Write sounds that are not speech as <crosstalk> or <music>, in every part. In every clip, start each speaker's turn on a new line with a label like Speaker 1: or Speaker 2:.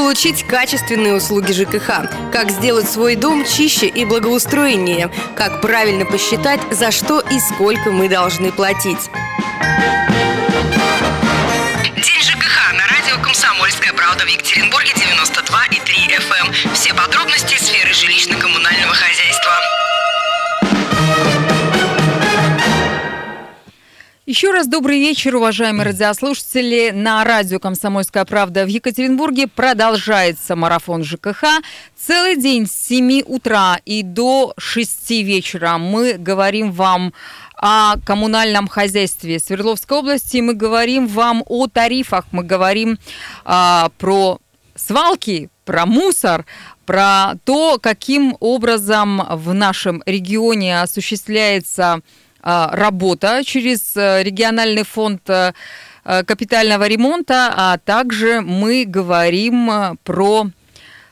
Speaker 1: получить качественные услуги ЖКХ, как сделать свой дом чище и благоустроеннее, как правильно посчитать, за что и сколько мы должны платить.
Speaker 2: День ЖКХ на радио «Комсомольская правда» в Екатеринбурге
Speaker 3: Еще раз добрый вечер, уважаемые радиослушатели. На радио «Комсомольская правда» в Екатеринбурге продолжается марафон ЖКХ. Целый день с 7 утра и до 6 вечера мы говорим вам о коммунальном хозяйстве Свердловской области. Мы говорим вам о тарифах, мы говорим а, про свалки, про мусор, про то, каким образом в нашем регионе осуществляется работа через э, региональный фонд э, э, капитального ремонта, а также мы говорим про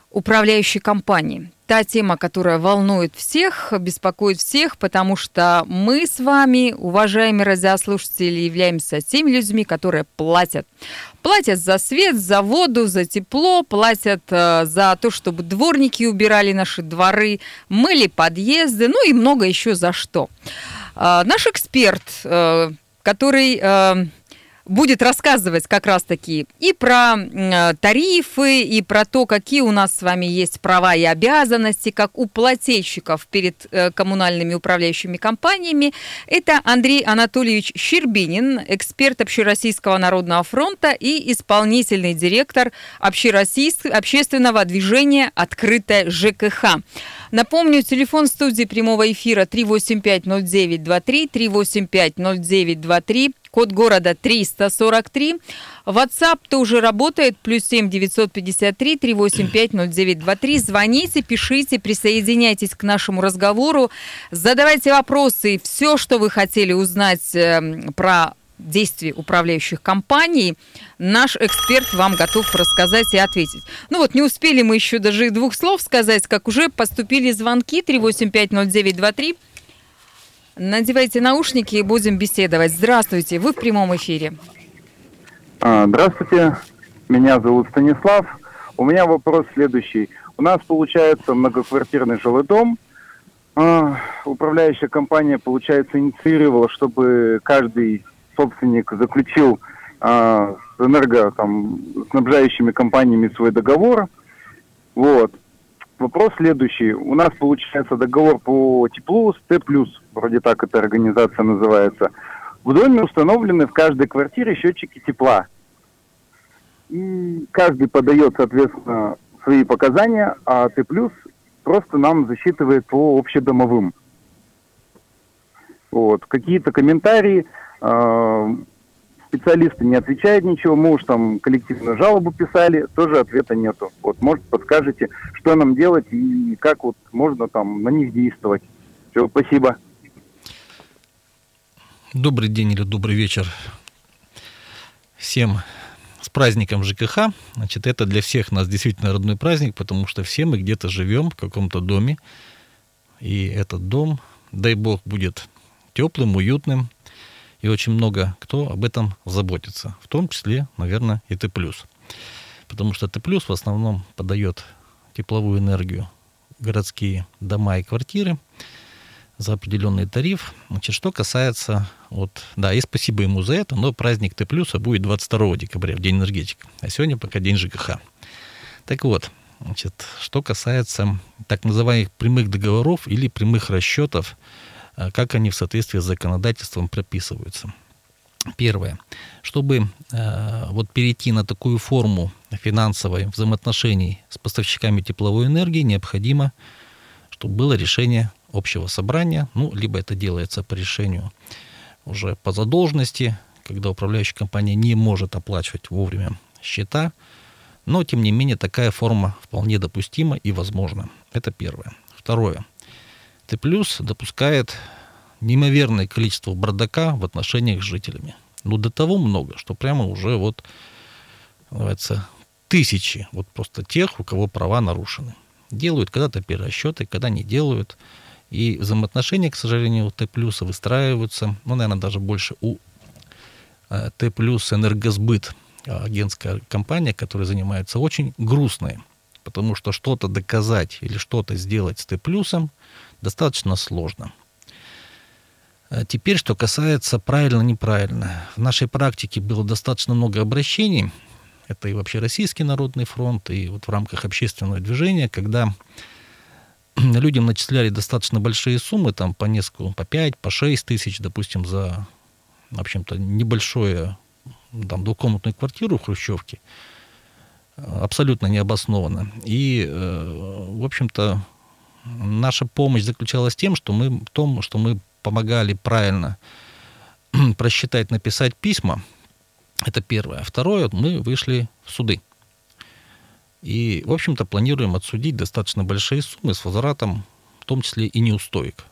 Speaker 3: управляющие компании. Та тема, которая волнует всех, беспокоит всех, потому что мы с вами, уважаемые радиослушатели, являемся теми людьми, которые платят. Платят за свет, за воду, за тепло, платят за то, чтобы дворники убирали наши дворы, мыли подъезды, ну и много еще за что. А, наш эксперт, э, который э, будет рассказывать как раз-таки и про э, тарифы, и про то, какие у нас с вами есть права и обязанности, как у плательщиков перед коммунальными управляющими компаниями. Это Андрей Анатольевич Щербинин, эксперт Общероссийского народного фронта и исполнительный директор общественного движения «Открытая ЖКХ». Напомню, телефон студии прямого эфира 3850923, 3850923, код города 343. WhatsApp тоже работает, плюс 7 953 385 0923. Звоните, пишите, присоединяйтесь к нашему разговору, задавайте вопросы, все, что вы хотели узнать эм, про действий управляющих компаний, наш эксперт вам готов рассказать и ответить. Ну вот, не успели мы еще даже двух слов сказать, как уже поступили звонки 3850923. Надевайте наушники и будем беседовать. Здравствуйте, вы в прямом эфире.
Speaker 4: А, здравствуйте, меня зовут Станислав. У меня вопрос следующий. У нас получается многоквартирный жилой дом. А, управляющая компания, получается, инициировала, чтобы каждый собственник заключил а, с энерго, там, снабжающими компаниями свой договор. Вот. Вопрос следующий. У нас получается договор по теплу с Т+, вроде так эта организация называется. В доме установлены в каждой квартире счетчики тепла. И каждый подает, соответственно, свои показания, а Т+, просто нам засчитывает по общедомовым. Вот. Какие-то комментарии – а, специалисты не отвечают ничего, мы уж там коллективную жалобу писали, тоже ответа нету. Вот, может, подскажете, что нам делать и как вот можно там на них действовать. Все, спасибо.
Speaker 5: Добрый день или добрый вечер всем с праздником ЖКХ. Значит, это для всех нас действительно родной праздник, потому что все мы где-то живем в каком-то доме. И этот дом, дай бог, будет теплым, уютным, и очень много кто об этом заботится, в том числе, наверное, и Т+. Потому что Т+, в основном подает тепловую энергию городские дома и квартиры за определенный тариф. Значит, что касается, вот, да, и спасибо ему за это, но праздник Т+, будет 22 декабря, в День энергетика, а сегодня пока День ЖКХ. Так вот, значит, что касается так называемых прямых договоров или прямых расчетов как они в соответствии с законодательством прописываются. Первое. Чтобы э, вот перейти на такую форму финансовой взаимоотношений с поставщиками тепловой энергии, необходимо, чтобы было решение общего собрания, ну, либо это делается по решению уже по задолженности, когда управляющая компания не может оплачивать вовремя счета, но, тем не менее, такая форма вполне допустима и возможна. Это первое. Второе. Т плюс допускает неимоверное количество бардака в отношениях с жителями. Ну, до того много, что прямо уже вот, называется, тысячи вот просто тех, у кого права нарушены. Делают когда-то перерасчеты, когда не делают. И взаимоотношения, к сожалению, у Т плюса выстраиваются, ну, наверное, даже больше у э, Т плюс энергосбыт агентская компания, которая занимается, очень грустная. Потому что что-то доказать или что-то сделать с Т плюсом достаточно сложно. А теперь, что касается правильно-неправильно. В нашей практике было достаточно много обращений. Это и вообще Российский народный фронт, и вот в рамках общественного движения, когда <clears throat> людям начисляли достаточно большие суммы, там по несколько, по 5, по 6 тысяч, допустим, за, в общем-то, небольшое, там, двухкомнатную квартиру в Хрущевке, абсолютно необоснованно. И, э, в общем-то, наша помощь заключалась в тем, что мы, в том, что мы помогали правильно <clears throat> просчитать, написать письма. Это первое. Второе, мы вышли в суды. И, в общем-то, планируем отсудить достаточно большие суммы с возвратом, в том числе и неустоек.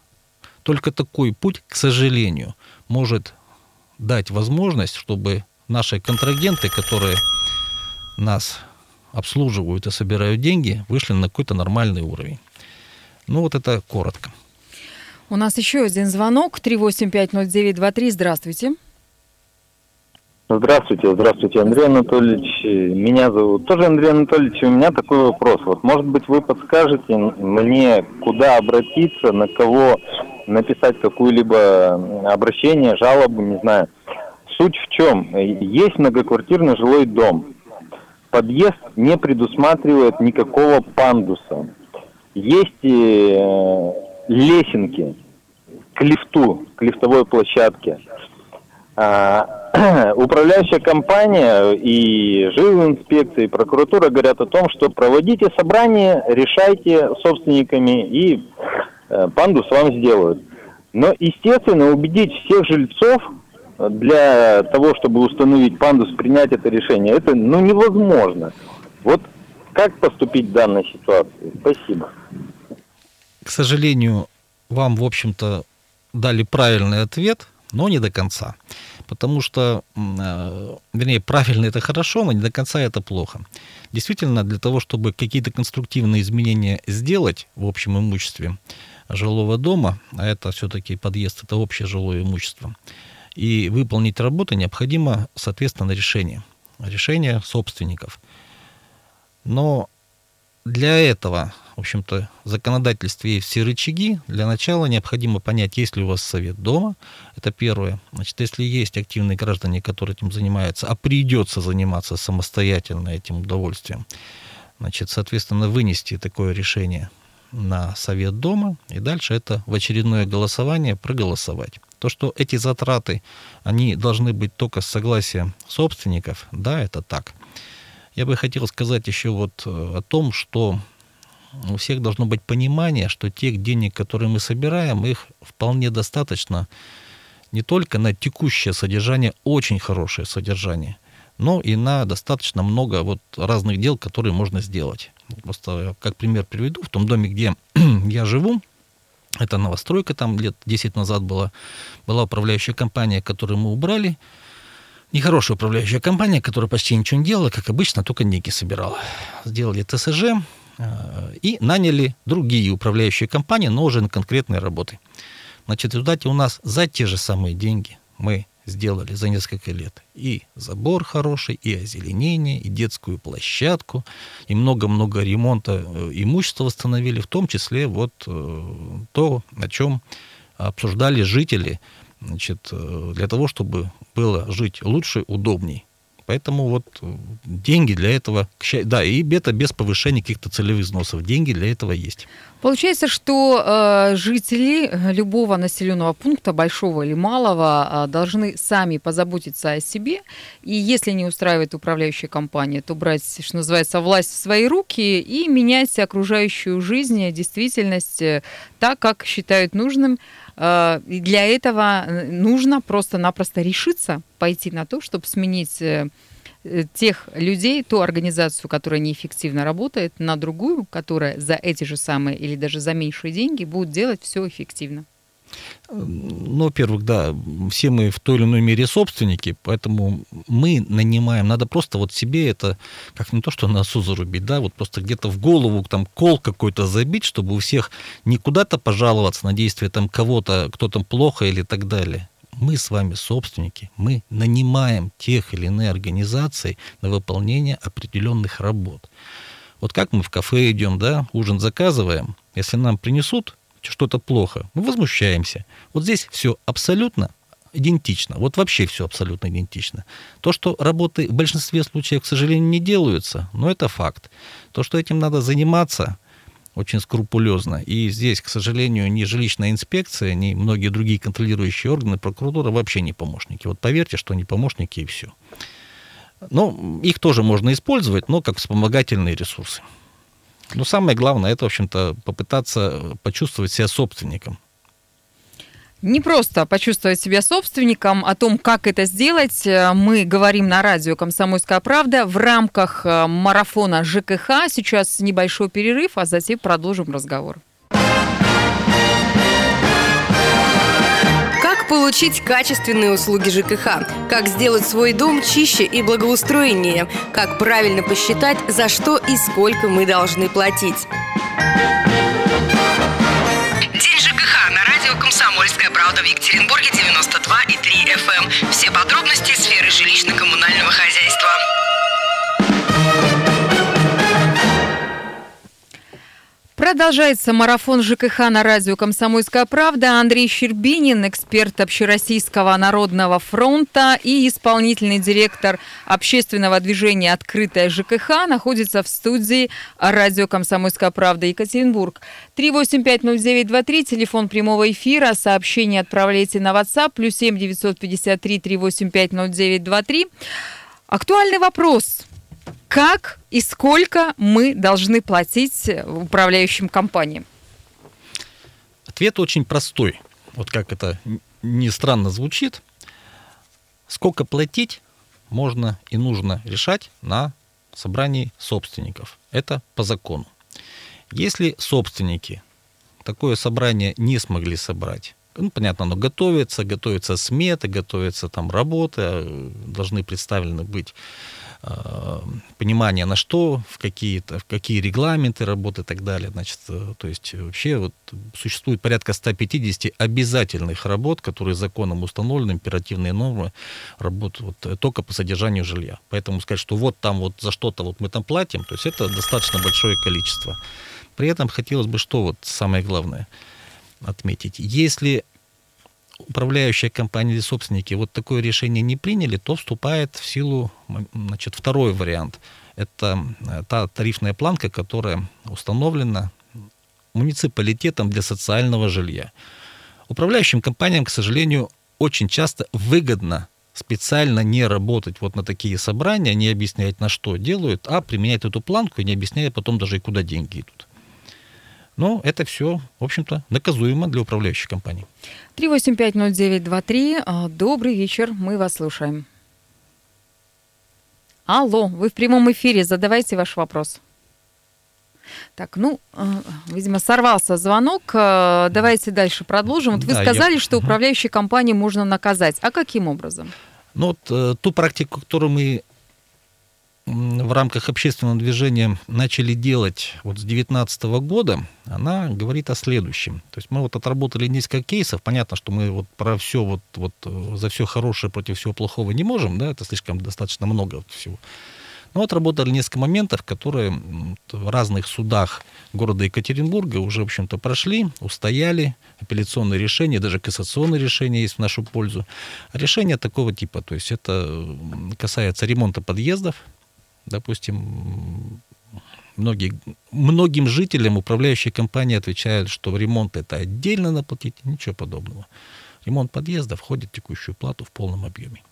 Speaker 5: Только такой путь, к сожалению, может дать возможность, чтобы наши контрагенты, которые нас обслуживают и собирают деньги, вышли на какой-то нормальный уровень. Ну вот это коротко.
Speaker 3: У нас еще один звонок. 3850923. Здравствуйте.
Speaker 6: Здравствуйте, здравствуйте, Андрей Анатольевич. Меня зовут тоже Андрей Анатольевич. У меня такой вопрос. Вот, может быть, вы подскажете мне, куда обратиться, на кого написать какое-либо обращение, жалобу, не знаю. Суть в чем? Есть многоквартирный жилой дом. Подъезд не предусматривает никакого пандуса. Есть э, лесенки к лифту, к лифтовой площадке. А, <clears throat> управляющая компания и инспекция и прокуратура говорят о том, что проводите собрание, решайте собственниками и э, пандус вам сделают. Но, естественно, убедить всех жильцов для того, чтобы установить пандус, принять это решение, это ну, невозможно. Вот как поступить в данной ситуации? Спасибо.
Speaker 5: К сожалению, вам, в общем-то, дали правильный ответ, но не до конца. Потому что, э, вернее, правильно это хорошо, но не до конца это плохо. Действительно, для того, чтобы какие-то конструктивные изменения сделать в общем имуществе жилого дома, а это все-таки подъезд, это общее жилое имущество, и выполнить работу необходимо, соответственно, решение. Решение собственников. Но для этого, в общем-то, в законодательстве есть все рычаги. Для начала необходимо понять, есть ли у вас совет дома. Это первое. Значит, если есть активные граждане, которые этим занимаются, а придется заниматься самостоятельно этим удовольствием, значит, соответственно, вынести такое решение на совет дома, и дальше это в очередное голосование проголосовать. То, что эти затраты, они должны быть только с согласия собственников, да, это так. Я бы хотел сказать еще вот э, о том, что у всех должно быть понимание, что тех денег, которые мы собираем, их вполне достаточно не только на текущее содержание, очень хорошее содержание, но и на достаточно много вот разных дел, которые можно сделать. Просто как пример приведу, в том доме, где <clears throat> я живу, это новостройка, там лет 10 назад была, была управляющая компания, которую мы убрали. Нехорошая управляющая компания, которая почти ничего не делала, как обычно, только деньги собирала. Сделали ТСЖ э, и наняли другие управляющие компании, но уже на конкретные работы. Значит, в результате у нас за те же самые деньги мы сделали за несколько лет. И забор хороший, и озеленение, и детскую площадку, и много-много ремонта э, имущества восстановили, в том числе вот э, то, о чем обсуждали жители, значит, э, для того, чтобы было жить лучше, удобней. Поэтому вот деньги для этого, да, и это без повышения каких-то целевых взносов, деньги для этого есть.
Speaker 3: Получается, что э, жители любого населенного пункта, большого или малого, э, должны сами позаботиться о себе. И если не устраивает управляющая компания, то брать, что называется, власть в свои руки и менять окружающую жизнь, действительность э, так, как считают нужным. Э, и для этого э, нужно просто-напросто решиться пойти на то, чтобы сменить э, тех людей, ту организацию, которая неэффективно работает, на другую, которая за эти же самые или даже за меньшие деньги будет делать все эффективно.
Speaker 5: Ну, во-первых, да, все мы в той или иной мере собственники, поэтому мы нанимаем, надо просто вот себе это, как не то, что носу зарубить, да, вот просто где-то в голову там кол какой-то забить, чтобы у всех не куда-то пожаловаться на действия там кого-то, кто там плохо или так далее. Мы с вами собственники, мы нанимаем тех или иные организации на выполнение определенных работ. Вот как мы в кафе идем, да, ужин заказываем, если нам принесут что-то плохо, мы возмущаемся. Вот здесь все абсолютно идентично. Вот вообще все абсолютно идентично. То, что работы в большинстве случаев, к сожалению, не делаются, но это факт. То, что этим надо заниматься очень скрупулезно. И здесь, к сожалению, ни жилищная инспекция, ни многие другие контролирующие органы, прокуратура вообще не помощники. Вот поверьте, что они помощники и все. Ну, их тоже можно использовать, но как вспомогательные ресурсы. Но самое главное, это, в общем-то, попытаться почувствовать себя собственником.
Speaker 3: Не просто почувствовать себя собственником, о том, как это сделать, э, мы говорим на радио «Комсомольская правда» в рамках э, марафона ЖКХ. Сейчас небольшой перерыв, а затем продолжим разговор.
Speaker 1: Получить качественные услуги ЖКХ? Как сделать свой дом чище и благоустроеннее? Как правильно посчитать, за что и сколько мы должны платить?
Speaker 2: «Комсомольская правда» в Екатеринбурге
Speaker 3: Продолжается марафон ЖКХ на радио «Комсомольская правда». Андрей Щербинин, эксперт Общероссийского народного фронта и исполнительный директор общественного движения «Открытая ЖКХ» находится в студии радио «Комсомольская правда» Екатеринбург. 3850923, телефон прямого эфира, сообщение отправляйте на WhatsApp, плюс 7 953 3850923. Актуальный вопрос – как и сколько мы должны платить управляющим компаниям?
Speaker 5: Ответ очень простой. Вот как это не странно звучит. Сколько платить можно и нужно решать на собрании собственников. Это по закону. Если собственники такое собрание не смогли собрать, ну, понятно, оно готовится, готовятся сметы, готовятся там работы, а, должны представлены быть Э, понимание, на что, в какие, в какие регламенты работы и так далее. Значит, э, то есть вообще вот существует порядка 150 обязательных работ, которые законом установлены, императивные нормы работают вот, э, только по содержанию жилья. Поэтому сказать, что вот там вот за что-то вот мы там платим, то есть это достаточно большое количество. При этом хотелось бы что вот самое главное отметить. Если управляющая компания или собственники вот такое решение не приняли, то вступает в силу значит, второй вариант. Это э, та тарифная планка, которая установлена муниципалитетом для социального жилья. Управляющим компаниям, к сожалению, очень часто выгодно специально не работать вот на такие собрания, не объяснять, на что делают, а применять эту планку и не объясняя потом даже и куда деньги идут. Но это все, в общем-то, наказуемо для управляющей компании.
Speaker 3: 3850923. А, добрый вечер, мы вас слушаем. Алло, вы в прямом эфире, задавайте ваш вопрос. Так, ну, а, видимо, сорвался звонок. А, давайте дальше продолжим. Вот вы да, сказали, я... что управляющей компании можно наказать. А каким образом?
Speaker 5: Ну, вот э, ту практику, которую мы в рамках общественного движения начали делать вот с 2019 года, она говорит о следующем. То есть мы вот отработали несколько кейсов. Понятно, что мы вот про все вот, вот э, за все хорошее против всего плохого не можем, да, это слишком достаточно много всего. Но отработали несколько моментов, которые в разных судах города Екатеринбурга уже, в общем-то, прошли, устояли, апелляционные решения, даже кассационные решения есть в нашу пользу. Решения такого типа, то есть это касается ремонта подъездов, допустим, многие, многим жителям управляющие компании отвечают, что ремонт это отдельно наплатить, ничего подобного. Ремонт подъезда входит в текущую плату в полном объеме.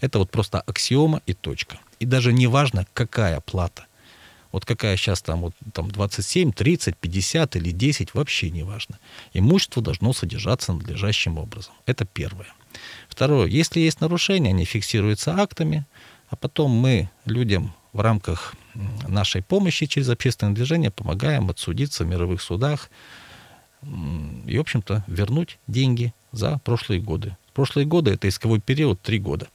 Speaker 5: Это вот просто аксиома и точка. И даже не важно, какая плата. Вот какая сейчас там, вот, там 27, 30, 50 или 10, вообще не важно. Имущество должно содержаться надлежащим образом. Это первое. Второе. Если есть нарушения, они фиксируются актами, а потом мы людям в рамках нашей помощи через общественное движение помогаем отсудиться в мировых судах и, в общем-то, вернуть деньги за прошлые годы. Прошлые годы это исковой период три года.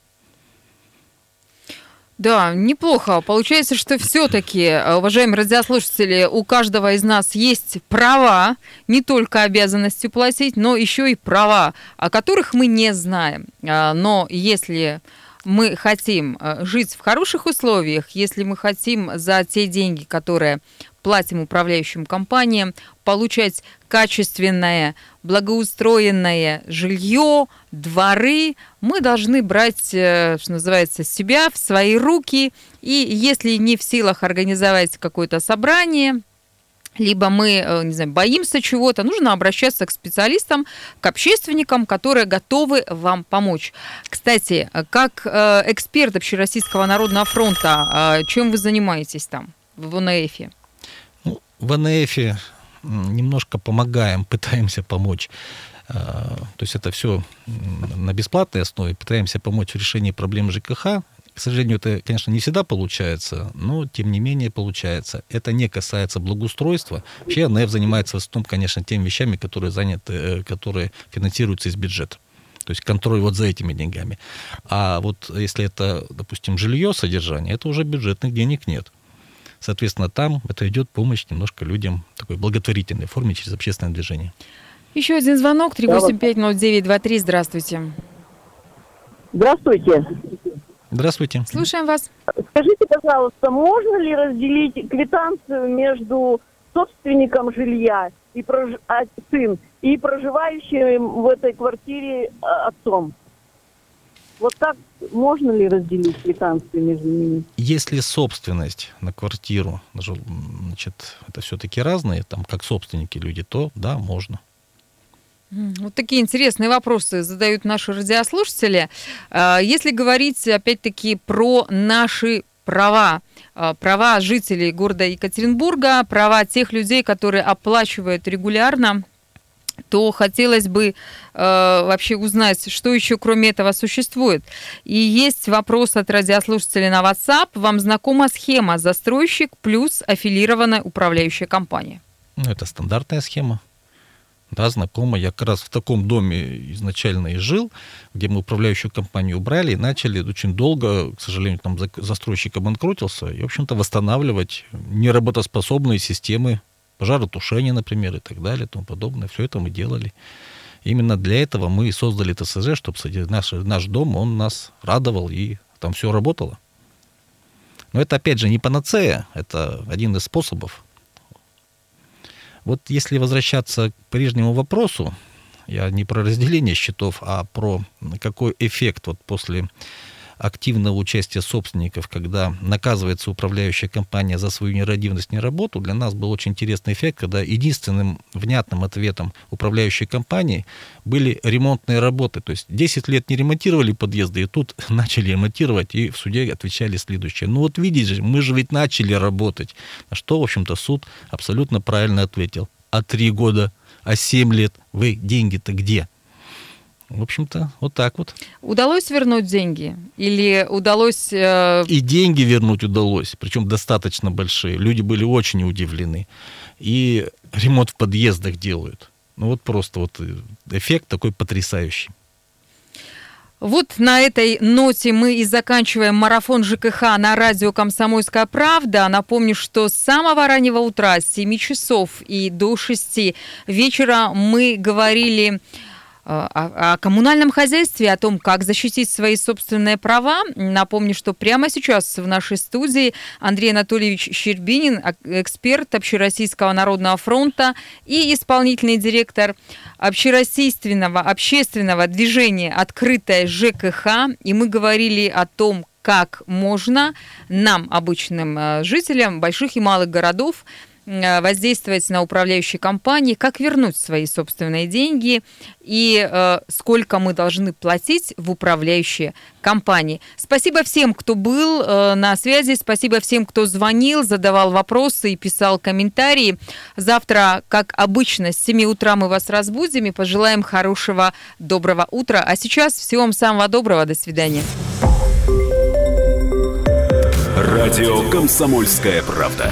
Speaker 3: Да, неплохо. Получается, что все-таки, э, уважаемые радиослушатели, у каждого из нас есть права, не только обязанности платить, но еще и права, о которых мы не знаем. А, но если мы хотим э, жить в хороших условиях, если мы хотим за те деньги, которые платим управляющим компаниям, получать качественное, благоустроенное жилье, дворы, мы должны брать, э, что называется, себя в свои руки. И если не в силах организовать какое-то собрание, либо мы, э, не знаю, боимся чего-то, нужно обращаться к специалистам, к общественникам, которые готовы вам помочь. Кстати, как э, эксперт Общероссийского народного фронта, чем вы занимаетесь там, в ОНФе?
Speaker 5: Ну, в ОНФе немножко помогаем, <laughs> пытаемся помочь. А, то есть это все на бесплатной основе, пытаемся помочь в решении проблем ЖКХ. К сожалению, это, конечно, не всегда получается, но тем не менее получается. Это не касается благоустройства. Вообще НФ занимается в основном, конечно, теми вещами, которые заняты, э, которые финансируются из бюджета. То есть контроль вот за этими деньгами. А вот если это, допустим, жилье, содержание, это уже бюджетных денег нет. Соответственно, там это идет помощь немножко людям в такой благотворительной форме через общественное движение.
Speaker 3: Еще один звонок, 3850923, здравствуйте.
Speaker 7: Здравствуйте.
Speaker 5: Здравствуйте.
Speaker 3: Слушаем вас.
Speaker 7: Скажите, пожалуйста, можно ли разделить квитанцию между собственником жилья и прож... а, сын и проживающим в этой квартире а, отцом? Вот так можно ли разделить квитанции между ними?
Speaker 5: Если собственность на квартиру, значит, это все-таки разные, там, как собственники люди, то да, можно.
Speaker 3: Вот такие интересные вопросы задают наши радиослушатели. А, если говорить, опять-таки, про наши права, а, права жителей города Екатеринбурга, права тех людей, которые оплачивают регулярно то хотелось бы э, вообще узнать, что еще кроме этого существует. И есть вопрос от радиослушателей на WhatsApp. Вам знакома схема застройщик плюс аффилированная управляющая компания?
Speaker 5: Ну, это стандартная схема. Да, знакомо. Я как раз в таком доме изначально и жил, где мы управляющую компанию убрали и начали очень долго, к сожалению, там застройщик обанкротился, и, в общем-то, восстанавливать неработоспособные системы пожаротушения, например, и так далее, и тому подобное. Все это мы делали. Именно для этого мы создали ТСЖ, чтобы наш, наш дом, он нас радовал, и там все работало. Но это, опять же, не панацея, это один из способов. Вот если возвращаться к прежнему вопросу, я не про разделение счетов, а про какой эффект вот после активного участия собственников, когда наказывается управляющая компания за свою нерадивность, неработу, для нас был очень интересный эффект, когда единственным внятным ответом управляющей компании были ремонтные работы. То есть 10 лет не ремонтировали подъезды, и тут <laughs> начали ремонтировать, и в суде отвечали следующее. Ну вот видите, мы же ведь начали работать. На что, в общем-то, суд абсолютно правильно ответил. А три года, а семь лет, вы деньги-то где? В общем-то, вот так вот.
Speaker 3: Удалось вернуть деньги? Или удалось... Э...
Speaker 5: И деньги вернуть удалось, причем достаточно большие. Люди были очень удивлены. И ремонт в подъездах делают. Ну вот просто вот э, эффект такой потрясающий.
Speaker 3: Вот на этой ноте мы и заканчиваем марафон ЖКХ на радио «Комсомольская правда». Напомню, что с самого раннего утра, с 7 часов и до 6 вечера мы говорили о, о коммунальном хозяйстве, о том, как защитить свои собственные права. Напомню, что прямо сейчас в нашей студии Андрей Анатольевич Щербинин, эксперт Общероссийского народного фронта и исполнительный директор общероссийственного общественного движения «Открытая ЖКХ». И мы говорили о том, как можно нам, обычным э, жителям больших и малых городов, Э, воздействовать на управляющие компании, как вернуть свои собственные деньги и э, сколько мы должны платить в управляющие компании. Спасибо всем, кто был э, на связи, спасибо всем, кто звонил, задавал вопросы и писал комментарии. Завтра, как обычно, с 7 утра мы вас разбудим и пожелаем хорошего, доброго утра. А сейчас всего вам самого доброго, до свидания.
Speaker 8: Радио «Комсомольская правда».